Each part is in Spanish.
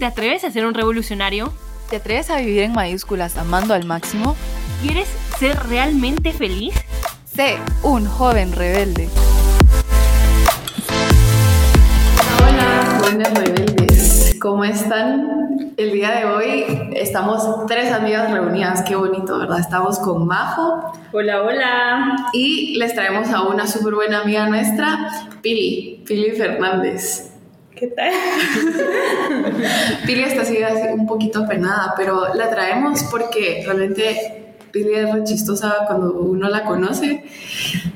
¿Te atreves a ser un revolucionario? ¿Te atreves a vivir en mayúsculas amando al máximo? ¿Quieres ser realmente feliz? Sé un joven rebelde. Hola, jóvenes rebeldes. ¿Cómo están? El día de hoy estamos tres amigas reunidas. Qué bonito, ¿verdad? Estamos con Majo. Hahola, hola. Y les traemos a una súper buena amiga nuestra, Pili, Pili Fernández. ¿Qué tal? Pili está así un poquito penada, pero la traemos porque realmente Pili es re chistosa cuando uno la conoce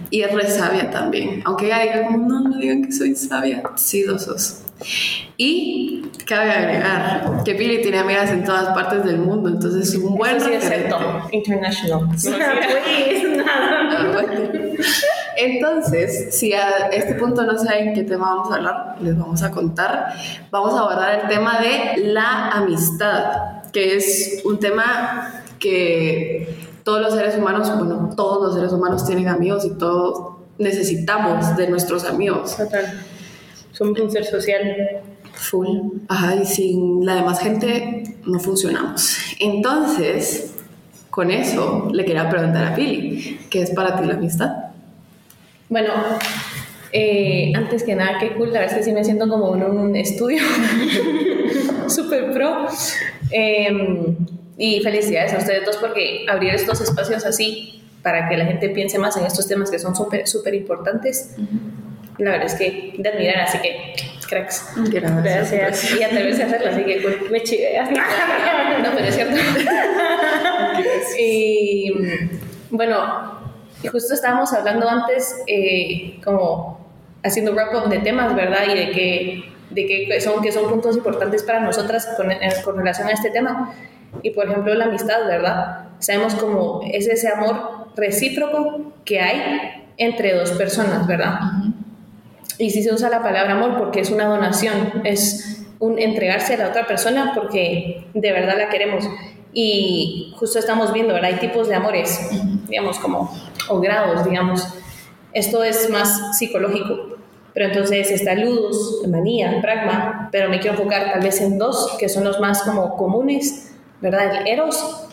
y es re sabia también. Aunque ella diga como, no, no digan que soy sabia. Sí, dos sos. Y cabe agregar que Pili tiene amigas en todas partes del mundo, entonces es un buen Eso sí es referente. International. No, Sí. pues, nada. Entonces, si a este punto no saben qué tema vamos a hablar, les vamos a contar. Vamos a abordar el tema de la amistad, que es un tema que todos los seres humanos, bueno, todos los seres humanos tienen amigos y todos necesitamos de nuestros amigos. Total. Somos un ser social. Full. Ajá, y sin la demás gente no funcionamos. Entonces, con eso le quería preguntar a Pili, ¿qué es para ti la amistad? Bueno, eh, antes que nada, qué cool. La verdad es que sí me siento como en un estudio súper pro. Eh, y felicidades a ustedes dos porque abrir estos espacios así para que la gente piense más en estos temas que son súper súper importantes. La verdad es que de admirar, así que cracks. Gracias. Y atreverse a hacerlo, así que cool. me chiveas. No, pero es cierto. y bueno, y justo estábamos hablando antes, eh, como haciendo wrap-up de temas, ¿verdad? Y de que, de que, son, que son puntos importantes para nosotras con, en- con relación a este tema. Y por ejemplo, la amistad, ¿verdad? Sabemos como es ese amor recíproco que hay entre dos personas, ¿verdad? Y sí se usa la palabra amor porque es una donación, es un entregarse a la otra persona porque de verdad la queremos. Y justo estamos viendo, ¿verdad? Hay tipos de amores, digamos, como, o grados, digamos. Esto es más psicológico. Pero entonces está ludus, manía, pragma, pero me quiero enfocar tal vez en dos, que son los más como comunes, ¿verdad? El eros,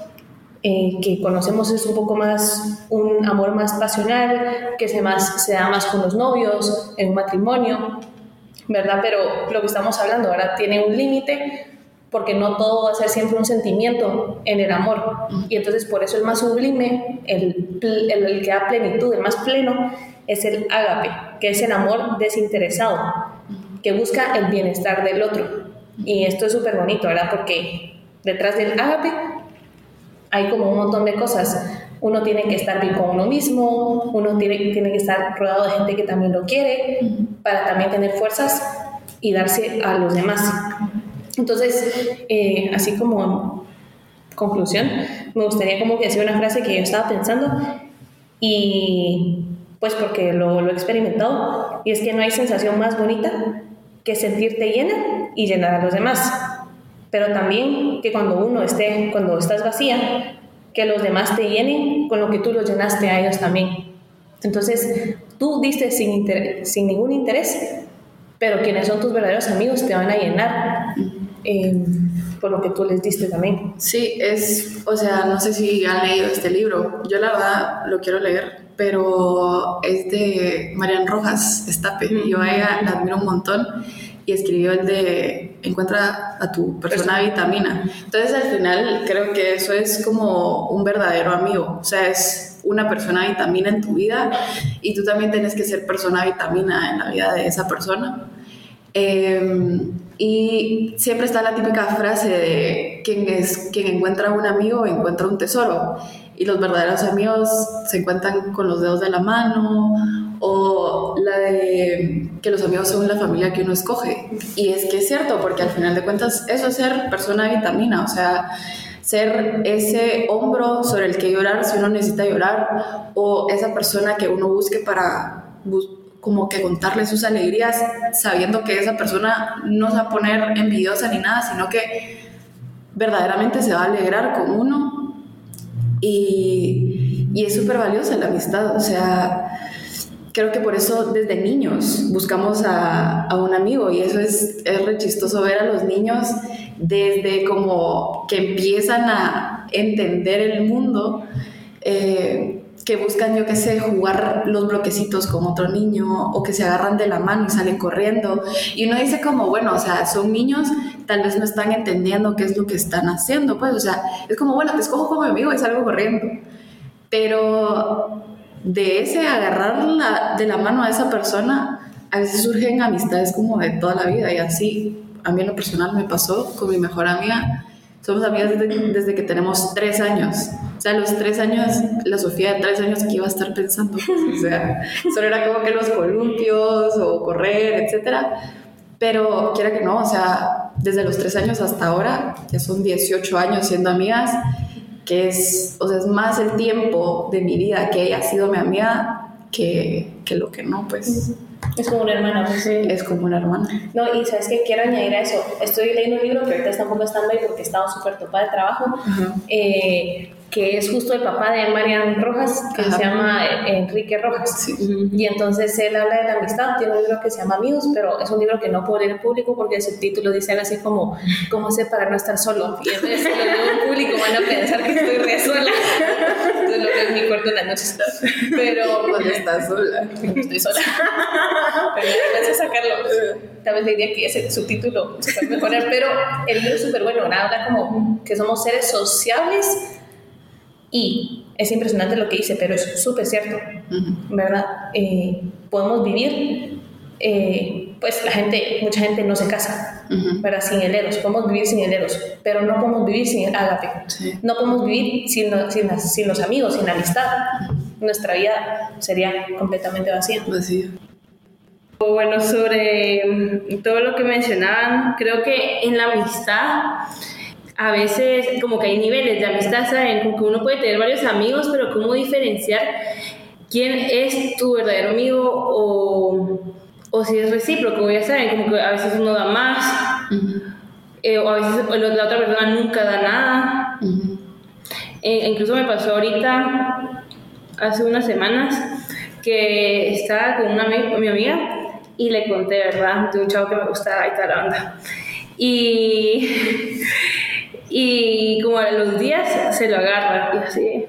eh, que conocemos es un poco más un amor más pasional, que se, más, se da más con los novios, en un matrimonio, ¿verdad? Pero lo que estamos hablando ahora tiene un límite porque no todo va a ser siempre un sentimiento en el amor. Y entonces por eso el más sublime, el, el que da plenitud, el más pleno, es el ágape, que es el amor desinteresado, que busca el bienestar del otro. Y esto es súper bonito, ¿verdad? Porque detrás del ágape hay como un montón de cosas. Uno tiene que estar bien con uno mismo, uno tiene, tiene que estar rodeado de gente que también lo quiere, para también tener fuerzas y darse a los demás. Entonces, eh, así como conclusión, me gustaría como que decir una frase que yo estaba pensando y pues porque lo, lo he experimentado, y es que no hay sensación más bonita que sentirte llena y llenar a los demás pero también que cuando uno esté, cuando estás vacía, que los demás te llenen con lo que tú los llenaste a ellos también. Entonces, tú diste sin, sin ningún interés, pero quienes son tus verdaderos amigos te van a llenar eh, por lo que tú les diste también. Sí, es, o sea, no sé si han leído este libro. Yo la verdad lo quiero leer, pero es de Marian Rojas Estape. Yo a ella la admiro un montón y escribió el de Encuentra a tu persona vitamina. Entonces al final creo que eso es como un verdadero amigo. O sea, es una persona vitamina en tu vida y tú también tienes que ser persona vitamina en la vida de esa persona. Eh, y siempre está la típica frase de quien, es, quien encuentra un amigo encuentra un tesoro. Y los verdaderos amigos se encuentran con los dedos de la mano. O la de que los amigos son la familia que uno escoge. Y es que es cierto, porque al final de cuentas eso es ser persona vitamina. O sea, ser ese hombro sobre el que llorar si uno necesita llorar. O esa persona que uno busque para como que contarle sus alegrías sabiendo que esa persona no se va a poner envidiosa ni nada, sino que verdaderamente se va a alegrar con uno y, y es súper valiosa la amistad, o sea, creo que por eso desde niños buscamos a, a un amigo y eso es, es re chistoso ver a los niños desde como que empiezan a entender el mundo. eh, que buscan, yo qué sé, jugar los bloquecitos con otro niño o que se agarran de la mano y salen corriendo. Y uno dice como, bueno, o sea, son niños, tal vez no están entendiendo qué es lo que están haciendo, pues, o sea, es como, bueno, te escojo como mi amigo y salgo corriendo. Pero de ese agarrar la- de la mano a esa persona, a veces surgen amistades como de toda la vida y así. A mí en lo personal me pasó con mi mejor amiga. Somos amigas desde, desde que tenemos tres años. O sea, los tres años, la Sofía de tres años que iba a estar pensando. o sea, solo era como que los columpios o correr, etcétera. Pero quiera que no, o sea, desde los tres años hasta ahora, ya son 18 años siendo amigas, que es, o sea, es más el tiempo de mi vida que ella ha sido mi amiga que, que lo que no, pues Es como una hermana, pues. es como una hermana. No, y sabes que quiero añadir a eso. Estoy leyendo un libro que ahorita está un poco stand-by porque estaba súper topada de trabajo, eh, que es justo el papá de Marian Rojas, que Ajá. se llama eh, Enrique Rojas. Sí. Y entonces él habla de la amistad, tiene un libro que se llama Amigos, pero es un libro que no puedo leer en público porque el subtítulo dice algo así como ¿Cómo hacer para no estar solo? Y entonces si lo leo en público van a pensar que estoy re sola. Entonces lo leo en mi cuarto en las noches. Pero Cuando estás sola. estoy sola. Pero a sacarlo. Tal vez le diría que ese subtítulo se puede mejorar, pero el libro es súper bueno. Habla como que somos seres sociables y es impresionante lo que dice, pero es súper cierto. ¿verdad? Eh, podemos vivir, eh, pues la gente, mucha gente no se casa. ¿verdad? Sin heleros, podemos vivir sin heleros, pero no podemos vivir sin ágape. Sí. No podemos vivir sin, sin, las- sin los amigos, sin la amistad. Nuestra vida sería completamente vacía. Vacío. Bueno, sobre mm, todo lo que mencionaban, creo que en la amistad a veces como que hay niveles de amistad, ¿saben? Como que uno puede tener varios amigos, pero cómo diferenciar quién es tu verdadero amigo o, o si es recíproco, ya saben, como que a veces uno da más, Ujú. eh, o a veces la otra persona nunca da nada. Ujú. Eh, incluso me pasó ahorita, hace unas semanas, que estaba con una mi amiga y le conté, ¿verdad? De un chavo que me gustaba y tal onda. Y, y como a los días se lo agarra y así,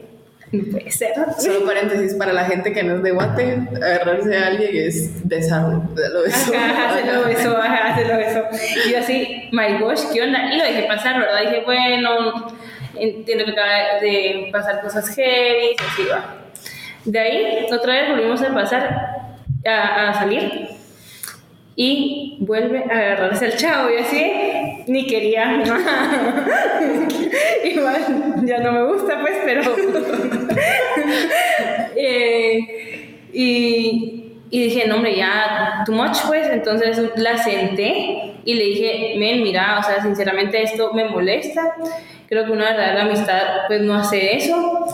no puede ser. Solo paréntesis para la gente que no es de Guate, agarrarse a alguien es besarlo. Lo besó. Ajá, se lo besó, ajá, se lo besó. Y yo así, my gosh, ¿qué onda? Y lo dejé pasar, ¿verdad? Dije, bueno, entiendo que acaba de pasar cosas heavy, y así va. De ahí, otra vez volvimos a pasar, a, a salir, y vuelve a agarrarse al chavo, y así, ni quería. Igual, ya no me gusta, pues, pero. Eh, y, y dije, no, hombre, ya, too much, pues. Entonces la senté y le dije, men, mira, o sea, sinceramente esto me molesta. Creo que una verdadera amistad, pues, no hace eso.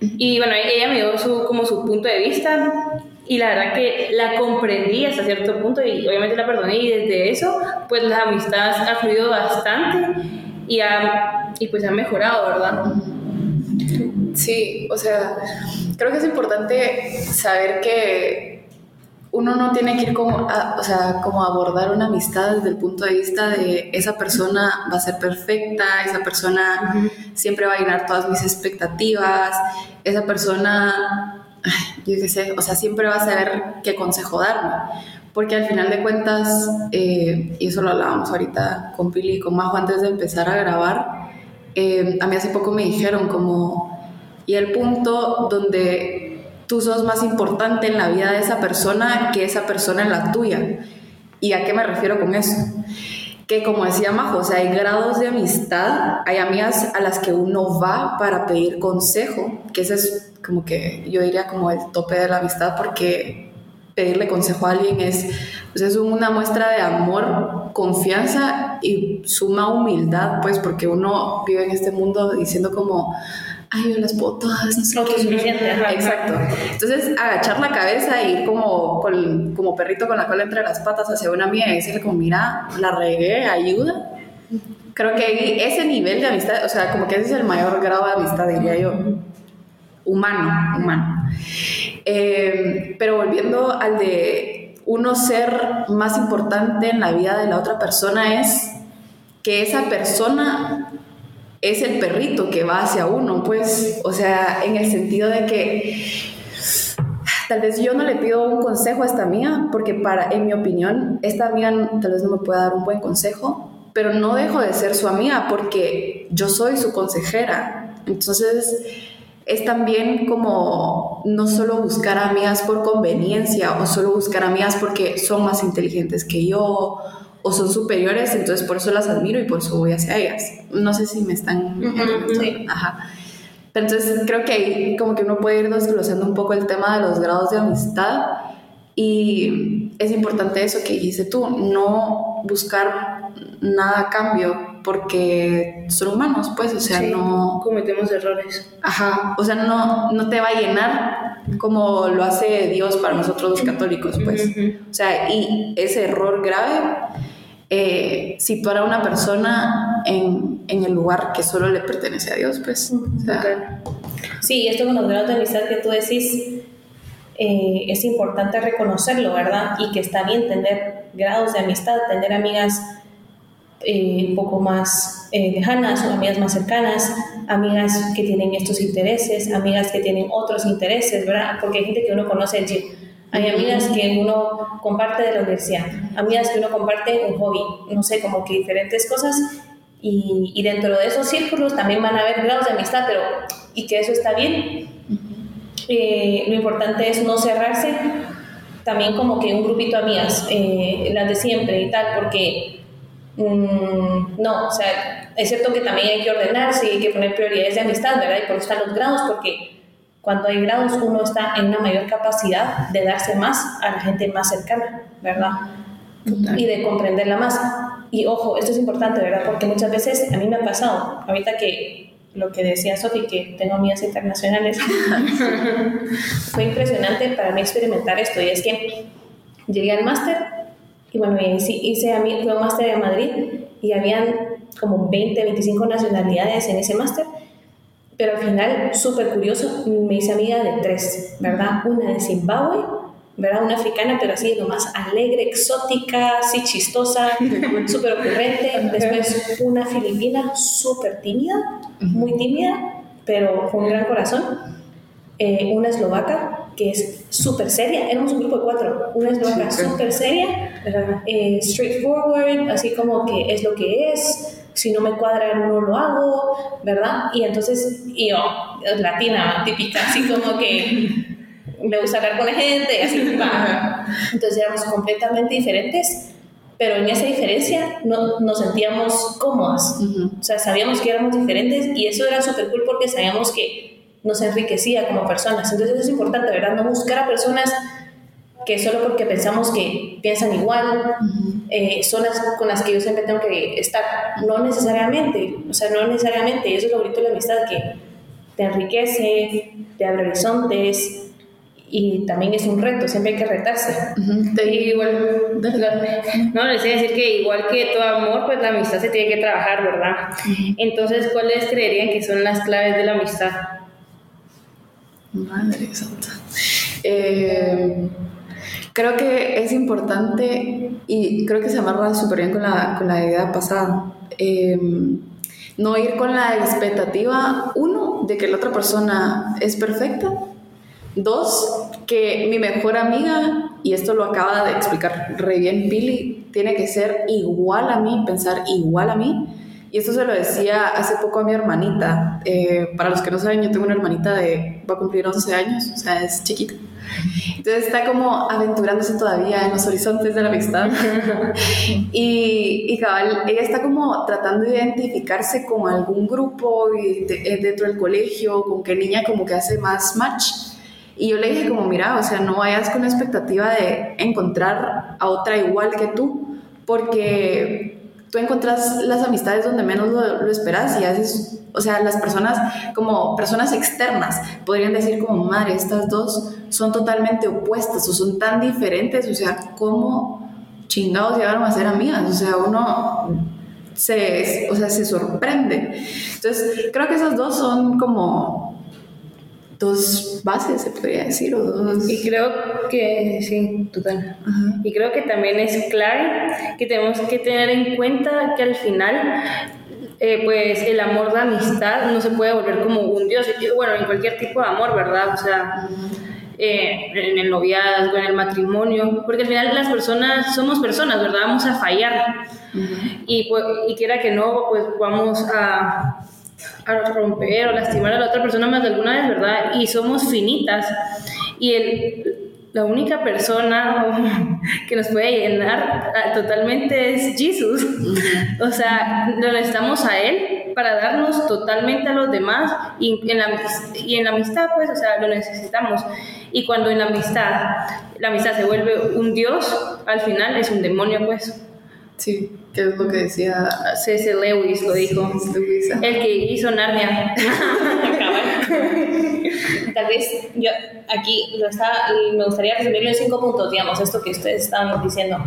Y bueno, ella me dio su, como su punto de vista. Y la verdad que la comprendí hasta cierto punto y obviamente la perdoné. Y desde eso, pues la amistad ha fluido bastante y, ha, y pues ha mejorado, ¿verdad? Sí, o sea, creo que es importante saber que uno no tiene que ir como, a, o sea, como abordar una amistad desde el punto de vista de esa persona va a ser perfecta, esa persona siempre va a llenar todas mis expectativas, esa persona, yo qué sé, o sea, siempre va a saber qué consejo darme. Porque al final de cuentas, eh, y eso lo hablábamos ahorita con Pili y con Majo antes de empezar a grabar, eh, a mí hace poco me dijeron como, y el punto donde tú sos más importante en la vida de esa persona que esa persona en la tuya. ¿Y a qué me refiero con eso? Que como decía Majo, o sea, hay grados de amistad, hay amigas a las que uno va para pedir consejo, que ese es como que yo diría como el tope de la amistad porque pedirle consejo a alguien es, pues es una muestra de amor, confianza y suma humildad, pues porque uno vive en este mundo diciendo como, ay, yo las puedo todas, no sé qué". Autosuficiente. Exacto. Entonces, agachar la cabeza y ir como, con- como perrito con la cola entre las patas hacia una amiga y decirle como, mira, la regué, ayuda. Creo que ese nivel de amistad, o sea, como que ese es el mayor grado de amistad, diría yo. humano, humano. Eh, pero volviendo al de uno ser más importante en la vida de la otra persona es que esa persona es el perrito que va hacia uno, pues, o sea, en el sentido de que tal vez yo no le pido un consejo a esta amiga, porque para, en mi opinión, esta amiga tal vez no me pueda dar un buen consejo, pero no dejo de ser su amiga porque yo soy su consejera. Entonces, es también como no solo buscar amigas por conveniencia o solo buscar amigas porque son más inteligentes que yo o son superiores, entonces por eso las admiro y por eso voy hacia ellas. No sé si me están... Ajá. entonces creo que ahí como que uno puede ir desglosando un poco el tema de los grados de amistad y es importante eso que dice tú, no buscar nada a cambio porque son humanos, pues, o sea, no... Cometemos errores. Ajá, o sea, no, no te va a llenar como lo hace Dios para nosotros los católicos, pues. O sea, y ese error grave, eh, situar a una persona en, en, el lugar que solo le pertenece a Dios, pues. O sea, sí, esto con los grados de amistad que tú decís, eh, es importante reconocerlo, ¿verdad? Y que está bien tener grados de amistad, tener amigas eh, un poco más eh, lejanas o amigas más cercanas, amigas que tienen estos intereses, amigas que tienen otros intereses, ¿verdad? Porque hay gente que uno conoce. Hay amigas que uno comparte de la universidad, amigas que uno comparte un hobby, no sé, como que diferentes cosas. Y, y dentro de esos círculos también van a haber grados de amistad, pero y que eso está bien, eh, lo importante es no cerrarse también como que un grupito de amigas, eh, las de siempre y tal, porque mm, no, o sea, es cierto que también hay que ordenarse y hay que poner prioridades de amistad, ¿verdad? Y por eso están los grados, porque cuando hay grados uno está en una mayor capacidad de darse más a la gente más cercana, ¿verdad? Y de comprenderla más. Y ojo, esto es importante, ¿verdad? Porque muchas veces a mí me ha pasado, ahorita que lo que decía Sofi, que tengo amigas internacionales, fue impresionante para mí experimentar esto. Y es que llegué al máster y bueno, hice, hice a mí, fue un máster en Madrid y habían como 20, 25 nacionalidades en ese máster. Pero al final, súper curioso, me hice amiga de tres, ¿verdad? Una de Zimbabue, ¿verdad? Una africana, pero así lo más alegre, exótica, así chistosa, súper ocurrente. Después una filipina súper tímida, muy tímida, pero con un gran corazón. Eh, una eslovaca que es súper seria, éramos un grupo de cuatro, una eslovaca súper seria, eh, straightforward, así como que es lo que es, si no me cuadra no lo hago, ¿verdad? Y entonces, y yo, latina, típica, así como que me gusta hablar con la gente, así. Entonces éramos completamente diferentes, pero en esa diferencia no, nos sentíamos cómodas. O sea, sabíamos que éramos diferentes y eso era súper cool porque sabíamos que nos enriquecía como personas. Entonces eso es importante, ¿verdad? No buscar a personas que solo porque pensamos que piensan igual, eh, son las con las que yo siempre tengo que estar. No necesariamente, o sea, no necesariamente. Y eso es lo bonito de la amistad, que te enriquece, te abre horizontes, y también es un reto, siempre hay que retarse. igual, no, les voy a decir que igual que todo amor, pues la amistad se tiene que trabajar, ¿verdad? Entonces, ¿cuáles creerían que son las claves de la amistad? Madre santa. Eh, creo que es importante y creo que se amarra súper bien con la, con la idea pasada. Eh, no ir con la expectativa, uno, de que la otra persona es perfecta Dos, que mi mejor amiga, y esto lo acaba de explicar re bien Pili, tiene que ser igual a mí, pensar igual a mí. Y esto se lo decía hace poco a mi hermanita. Eh, para los que no saben, yo tengo una hermanita de, va a cumplir 11 años, o sea, es chiquita. Entonces está como aventurándose todavía en los horizontes de la amistad. y, y cabal, ella está como tratando de identificarse con algún grupo y eh, dentro del colegio, con qué niña como que hace más match. Y yo le dije como, mira, o sea, no vayas con la expectativa de encontrar a otra igual que tú, porque tú encontrás las amistades donde menos lo, esperas y haces, o sea, las personas como personas externas podrían decir como, madre, estas dos son totalmente opuestas o son tan diferentes, o sea, ¿cómo chingados llegaron a ser amigas? O sea, uno se, o sea, se sorprende. Entonces, creo que esas dos son como dos bases, se podría decir, o dos... Y creo que sí, total. Ajá. Y creo que también es clave que tenemos que tener en cuenta que al final, eh, pues el amor de amistad no se puede volver como un Dios. Bueno, en cualquier tipo de amor, ¿verdad? O sea, eh, en el noviazgo, en el matrimonio, porque al final las personas somos personas, ¿verdad? Vamos a fallar. Y, pues, y quiera que no, pues vamos a, a romper o lastimar a la otra persona más de alguna vez, ¿verdad? Y somos finitas. Y el, la única persona que nos puede llenar totalmente es Jesús. O sea, lo necesitamos a Él para darnos totalmente a los demás y en, la, y en la amistad, pues, o sea, lo necesitamos. Y cuando en la amistad, la amistad se vuelve un Dios, al final es un demonio, pues. Sí, que es lo que decía C.S. Lewis lo dijo. Luisa. El que hizo Narnia. Tal vez yo aquí lo está, me gustaría resumirlo en cinco puntos, digamos, esto que ustedes estaban diciendo,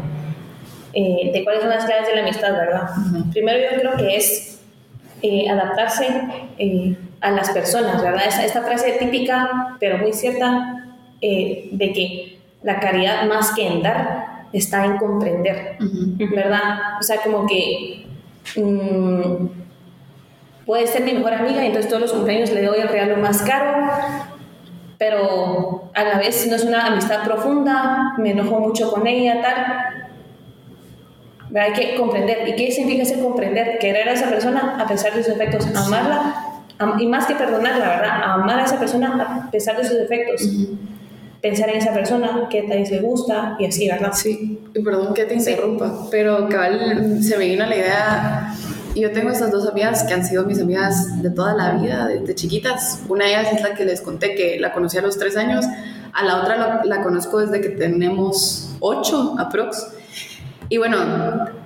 eh, de cuáles son las claves de la amistad, ¿verdad? Primero yo creo que es eh, adaptarse eh, a las personas, ¿verdad? Esta, esta frase típica, pero muy cierta, eh, de que la caridad más que en dar está en comprender, ¿verdad? O sea, como que... mm, puede ser mi mejor amiga y entonces todos los cumpleaños le doy el regalo más caro, pero a la vez no es una amistad profunda, me enojo mucho con ella, tal. ¿Verdad? Hay que comprender. ¿Y qué significa ese comprender? Querer a esa persona a pesar de sus defectos, amarla, am- y más que perdonarla, ¿verdad? Amar a esa persona a pesar de sus defectos. Pensar en esa persona, qué tal le gusta y así, ¿verdad? Sí, y perdón que te interrumpa, pero cabal se me vino la idea. Yo tengo estas dos amigas que han sido mis amigas de toda la vida, desde chiquitas. Una de ellas es la que les conté que la conocí a los tres años. A la otra la, la conozco desde que tenemos ocho, aprox. Y bueno,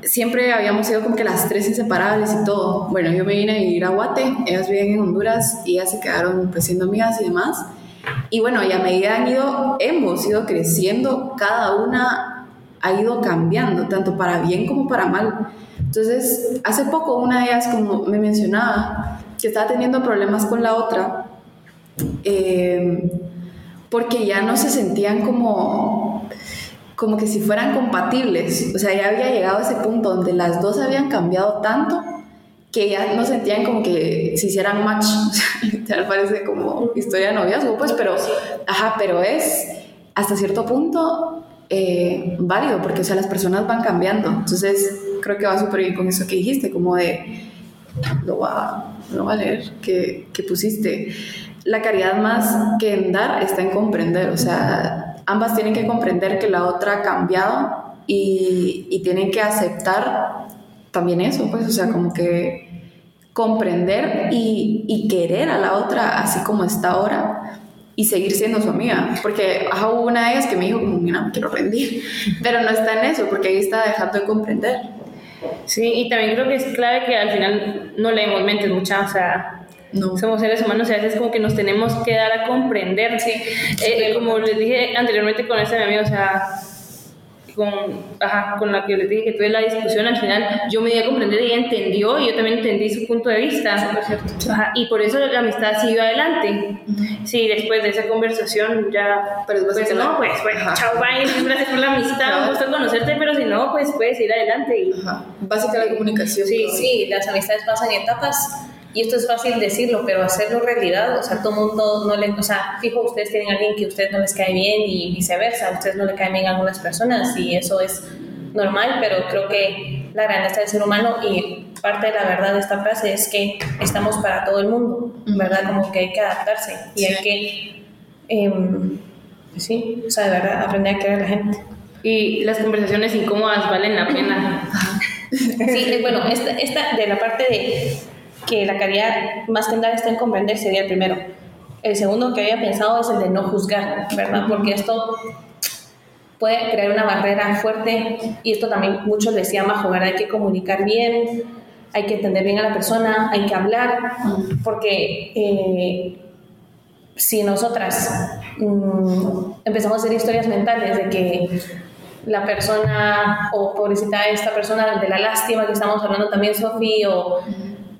siempre habíamos sido como que las tres inseparables y todo. Bueno, yo me vine a vivir a Guate, ellas viven en Honduras y ellas se quedaron pues siendo amigas y demás. Y bueno, y a medida han ido, hemos ido creciendo, cada una ha ido cambiando, tanto para bien como para mal. Entonces, hace poco una de ellas, como me mencionaba, que estaba teniendo problemas con la otra, eh, porque ya no se sentían como, como que si fueran compatibles. O sea, ya había llegado a ese punto donde las dos habían cambiado tanto que ya no sentían como que se hicieran match. O sea, literal parece como historia de noviazgo, pues, pero, ajá, pero es hasta cierto punto eh, válido, porque, o sea, las personas van cambiando. Entonces, creo que va súper bien con eso que dijiste, como de, lo va, lo va a leer, que, que pusiste. La caridad más que en dar está en comprender, o sea, ambas tienen que comprender que la otra ha cambiado y, y tienen que aceptar también eso, pues, o sea, como que comprender y, y querer a la otra así como está ahora y seguir siendo su amiga. Porque ajá, hubo una de ellas que me dijo, como, mira, me quiero rendir. Pero no está en eso, porque ahí está dejando de comprender. Sí, y también creo que es clave que al final no leemos mentes mucha, o sea, No. somos seres humanos y a veces como que nos tenemos que dar a comprender, sí. Eh, como les dije anteriormente con esta mi amiga, o sea, con, ajá, con la que les dije que tuve la discusión, al final yo me di a comprender y ella entendió y yo también entendí su punto de vista. Ajá, y por eso la amistad siguió adelante. Sí, después de esa conversación ya, Pero después pues no, pues, pues chao, bye, gracias por la amistad, un gusto conocerte, pero si no, pues puedes ir adelante y... Ajá. Básica la comunicación. Sí, sí, las amistades pasan etapas y esto es fácil decirlo, pero hacerlo realidad, o sea, todo mundo no le, o sea, fijo, ustedes tienen a alguien que a ustedes no les cae bien y viceversa, a ustedes no le caen bien a algunas personas y eso es normal, pero creo que la grandeza del ser humano y parte de la verdad de esta frase es que estamos para todo el mundo, ¿verdad? Como que hay que adaptarse y hay que, pues sí, o sea, de verdad, aprender a querer a la gente. Y las conversaciones incómodas valen la pena. Sí, eh, bueno, esta, esta de la parte de que la caridad más que andar está en comprender sería el primero. El segundo que había pensado es el de no juzgar, ¿verdad? Porque esto puede crear una barrera fuerte y esto también muchos decía Majo, ¿verdad? Hay que comunicar bien, hay que entender bien a la persona, hay que hablar, porque eh, si nosotras mm, empezamos a hacer historias mentales de que la persona o pobrecita esta persona de la lástima que estamos hablando también Sofi o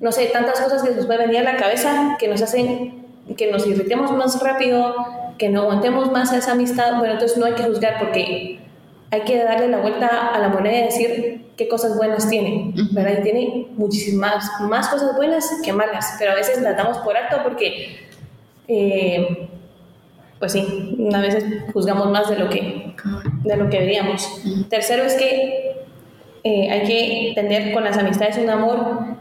no sé tantas cosas que nos pueden venir a la cabeza que nos hacen que nos irritemos más rápido, que no aguantemos más a esa amistad, bueno, entonces no hay que juzgar porque hay que darle la vuelta a la moneda y decir qué cosas buenas tiene, ¿verdad? Y tiene muchísimas más cosas buenas que malas, pero a veces las damos por alto porque, eh, pues sí, a veces juzgamos más de lo que, de lo que deberíamos. Tercero es que eh, hay que tener con las amistades un amor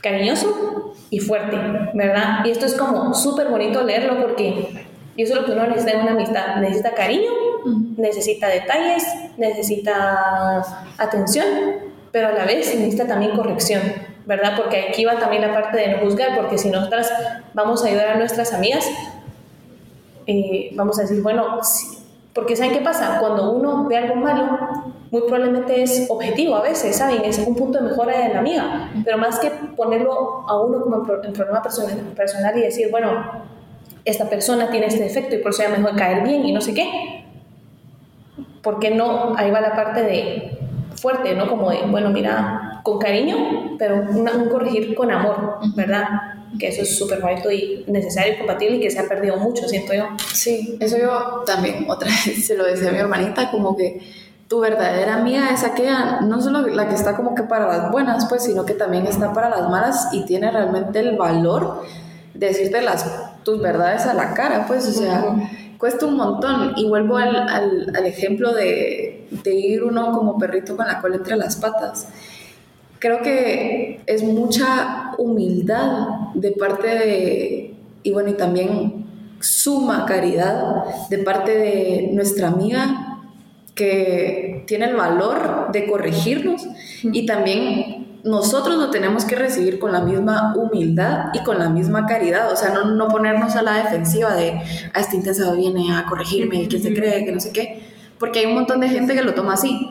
cariñoso y fuerte, ¿verdad? Y esto es como súper bonito leerlo porque eso es lo que uno necesita en una amistad. Necesita cariño, necesita detalles, necesita atención, pero a la vez necesita también corrección, ¿verdad? Porque aquí va también la parte de no juzgar, porque si nosotras vamos a ayudar a nuestras amigas, eh, vamos a decir, bueno, porque ¿saben qué pasa? Cuando uno ve algo malo, muy probablemente es objetivo a veces, ¿saben? Es un punto de mejora de la amiga, pero más que ponerlo a uno como en problema personal, personal y decir, bueno, esta persona tiene este defecto y por eso es mejor caer bien y no sé qué. ¿Por qué no? Ahí va la parte de fuerte, ¿no? Como de, bueno, mira, con cariño, pero un corregir con amor, ¿verdad? Que eso es súper bonito y necesario y compatible y que se ha perdido mucho, siento yo. Sí, eso yo también, otra vez se lo decía a mi hermanita, como que tu verdadera amiga es aquella, no solo la que está como que para las buenas, pues, sino que también está para las malas y tiene realmente el valor de decirte las tus verdades a la cara, pues, o sea, cuesta un montón. Y vuelvo al, al, ejemplo de, de, ir uno como perrito con la cola entre las patas. Creo que es mucha humildad de parte de, y bueno, y también suma caridad de parte de nuestra amiga que tiene el valor de corregirnos y también nosotros lo tenemos que recibir con la misma humildad y con la misma caridad, o sea, no, no ponernos a la defensiva de, a ah, este intensado viene a corregirme, que se cree, que no sé qué, porque hay un montón de gente que lo toma así.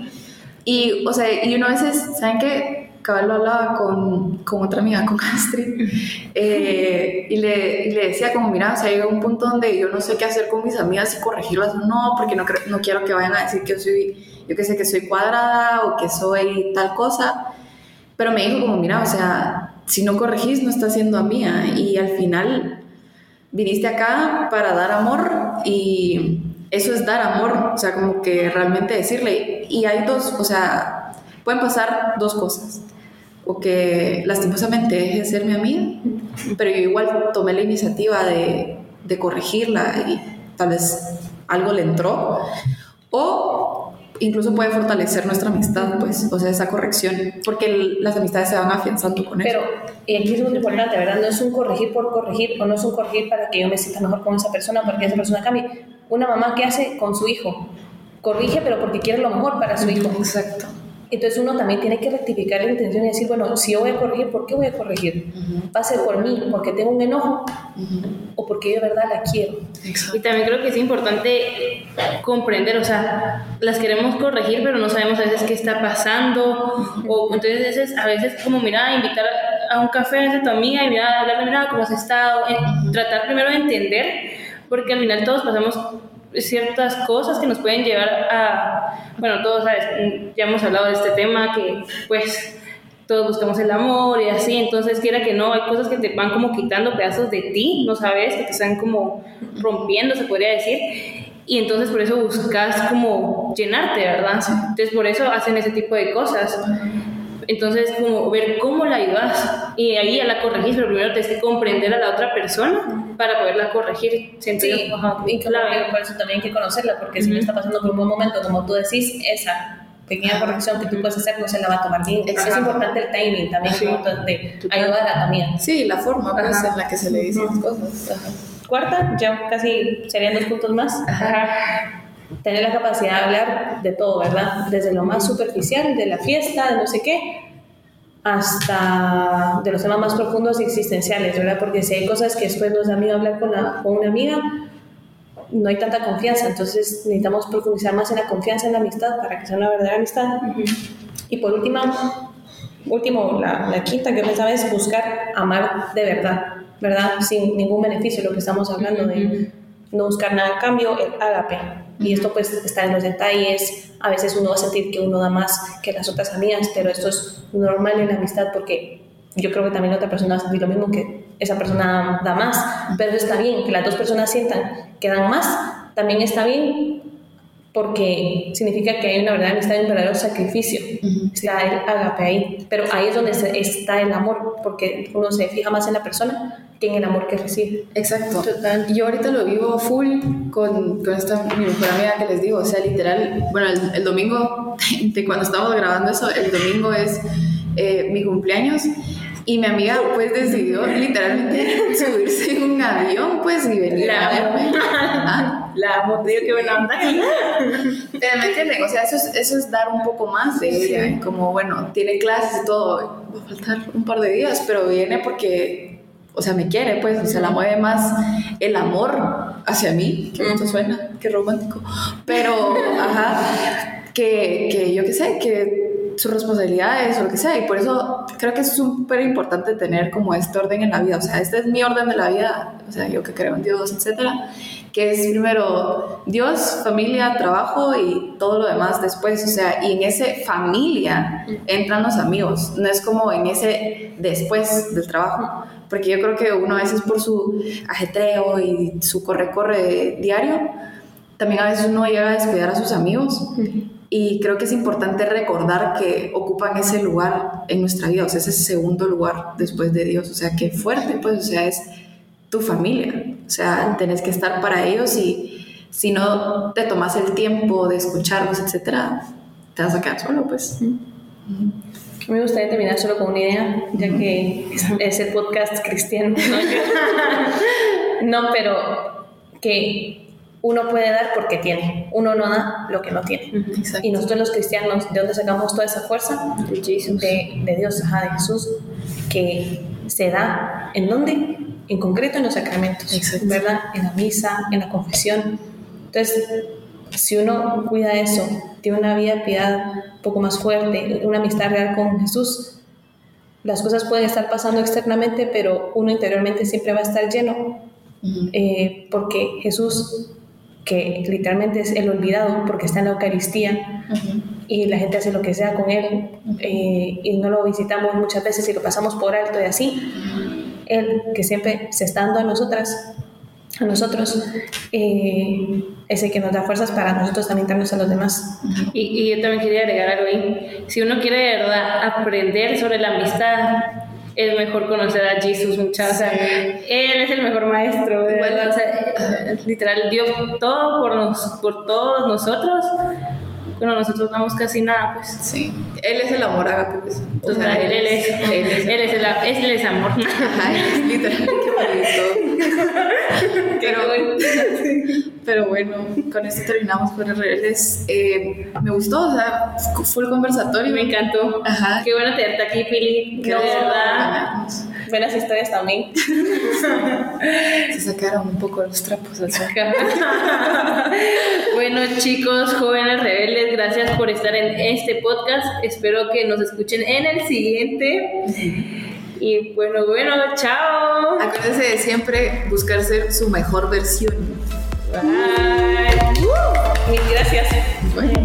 Y, o sea, y uno a veces, ¿saben qué? Cabal lo hablaba con, con otra amiga, con Astrid, eh, y, le, y, le, decía como, mira, o sea, llega un punto donde yo no sé qué hacer con mis amigas y corregirlas, no, porque no, no quiero que vayan a decir que yo soy, yo que sé, que soy cuadrada o que soy tal cosa, pero me dijo como, mira, o sea, si no corregís no estás siendo amiga y al final viniste acá para dar amor y eso es dar amor, o sea, como que realmente decirle. Y hay dos, o sea, pueden pasar dos cosas. O que lastimosamente deje de ser mi amiga, pero yo igual tomé la iniciativa de, de corregirla y tal vez algo le entró. O incluso puede fortalecer nuestra amistad, pues, o sea, esa corrección, porque las amistades se van afianzando con eso. Pero, y aquí es muy importante, ¿verdad? No es un corregir por corregir, o no es un corregir para que yo me sienta mejor con esa persona, para que esa persona cambie. Una mamá, ¿qué hace con su hijo? Corrige, pero porque quiere lo mejor para su hijo. Exacto. Entonces uno también tiene que rectificar la intención y decir, bueno, si yo voy a corregir, ¿por qué voy a corregir? ¿Va a ser por mí, porque tengo un enojo? ¿O porque yo de verdad la quiero? Y también creo que es importante comprender, o sea, las queremos corregir, pero no sabemos a veces qué está pasando. O entonces a veces, a veces como, mira, invitar a un café a tu amiga y mira, hablarle, mira, cómo has estado. tratar primero de entender, porque al final todos pasamos ciertas cosas que nos pueden llevar a, bueno, todos, ¿sabes? Ya hemos hablado de este tema, que pues todos buscamos el amor y así, entonces quiera que no, hay cosas que te van como quitando pedazos de ti, no sabes, que te están como rompiendo, se podría decir, y entonces por eso buscas como llenarte, ¿verdad? Entonces por eso hacen ese tipo de cosas. Entonces, como ver cómo la ayudas y ahí ya la corregís, pero primero tienes que comprender a la otra persona para poderla corregir. Sí, y claro, por eso también hay que conocerla, porque si no está pasando por un buen momento, como tú decís, esa pequeña corrección que tú puedes hacer no se la va a tomar bien. Es importante el timing también, sí. de ayudarla también. Sí, la forma pues, en la que se le dicen las cosas. Cuarta, ya casi serían dos puntos más. Tener la capacidad de hablar de todo, ¿verdad? Desde lo más superficial, de la fiesta, de no sé qué, hasta de los temas más profundos y existenciales, ¿verdad? Porque si hay cosas que después nos da miedo hablar con, con una amiga, no hay tanta confianza, entonces necesitamos profundizar más en la confianza en la amistad para que sea una verdadera amistad. Y por último, último la, la, quinta que pensaba es buscar amar de verdad, ¿verdad? Sin ningún beneficio, lo que estamos hablando de no buscar nada a cambio, el ágape. Y esto pues está en los detalles, a veces uno va a sentir que uno da más que las otras amigas, pero esto es normal en la amistad porque yo creo que también otra persona va a sentir lo mismo que esa persona da más, pero está bien, que las dos personas sientan que dan más, también está bien porque significa que hay una verdadera amistad y un verdadero sacrificio. Está el agape ahí. Pero ahí es donde está el amor, porque uno se fija más en la persona que en el amor que recibe. Exacto. Yo ahorita lo vivo full con, con esta mi mejor amiga que les digo. O sea, literal, bueno, el, el domingo, de cuando estamos grabando eso, el domingo es eh, mi cumpleaños. Y mi amiga pues decidió literalmente subirse en un avión pues y venir La a verme. La amo, te digo que buena onda. Pero me entienden, o sea, eso es, eso es dar un poco más de ella, como bueno, tiene clases y todo, va a faltar un par de días, pero viene porque, o sea, me quiere, pues, o sea, la mueve más el amor hacia mí, que bonito suena, qué romántico, pero, ajá, que, que yo qué sé, que sus responsabilidades o lo que sea, y por eso creo que es súper importante tener como este orden en la vida, o sea, este es mi orden de la vida, o sea, yo que creo en Dios, etcétera, que es primero Dios, familia, trabajo y todo lo demás después, o sea, y en ese familia entran los amigos, no es como en ese después del trabajo, porque yo creo que uno a veces por su ajetreo y su corre-corre diario, también a veces uno llega a descuidar a sus amigos y creo que es importante recordar que ocupan ese lugar en nuestra vida, o sea, ese segundo lugar después de Dios, o sea, qué fuerte, pues, o sea, es tu familia, o sea, tenés que estar para ellos y si no te tomas el tiempo de escucharlos, etcétera, te vas a quedar solo, pues. Me gustaría terminar solo con una idea, ya que es el podcast cristiano. ¿no? no, pero que uno puede dar porque tiene, uno no da lo que no tiene. Exacto. Y nosotros los cristianos, ¿de dónde sacamos toda esa fuerza? De, de Dios, ajá, de Jesús, que se da en dónde? En concreto en los sacramentos, Exacto. ¿verdad? En la misa, en la confesión. Entonces, si uno cuida eso, tiene una vida de piedad un poco más fuerte, una amistad real con Jesús, las cosas pueden estar pasando externamente, pero uno interiormente siempre va a estar lleno, eh, porque Jesús, que literalmente es el olvidado, porque está en la Eucaristía, Ujú. y la gente hace lo que sea con él, eh, y no lo visitamos muchas veces y lo pasamos por alto y así, él, que siempre se está dando a nosotras, a nosotros, eh, es el que nos da fuerzas para nosotros también darnos a los demás. Y, y yo también quería agregar algo ahí. Si uno quiere de verdad aprender sobre la amistad, es mejor conocer a Jesús, muchachos. O sea, él es el mejor maestro, de literal, dio todo por, nos, por todos nosotros. Bueno, nosotros damos casi nada, pues. Sí, él es el amor ágape, pues. O sea, él, él es, él es él es, el, él es amor. Ajá, literal, qué bonito. Pero, pero bueno, con esto terminamos con rebeldes. Eh, me gustó, o sea, full conversatorio. Me encantó. Ajá. Qué bueno tenerte aquí, Pili. Qué verdad. ganarnos. Buenas historias también. Se sacaron un poco los trapos al sol. bueno, chicos, jóvenes rebeldes, gracias por estar en este podcast. Espero que nos escuchen en el siguiente. Y bueno, bueno, chao. Acuérdense de siempre buscar ser su mejor versión. Bye. Mil gracias. Bueno.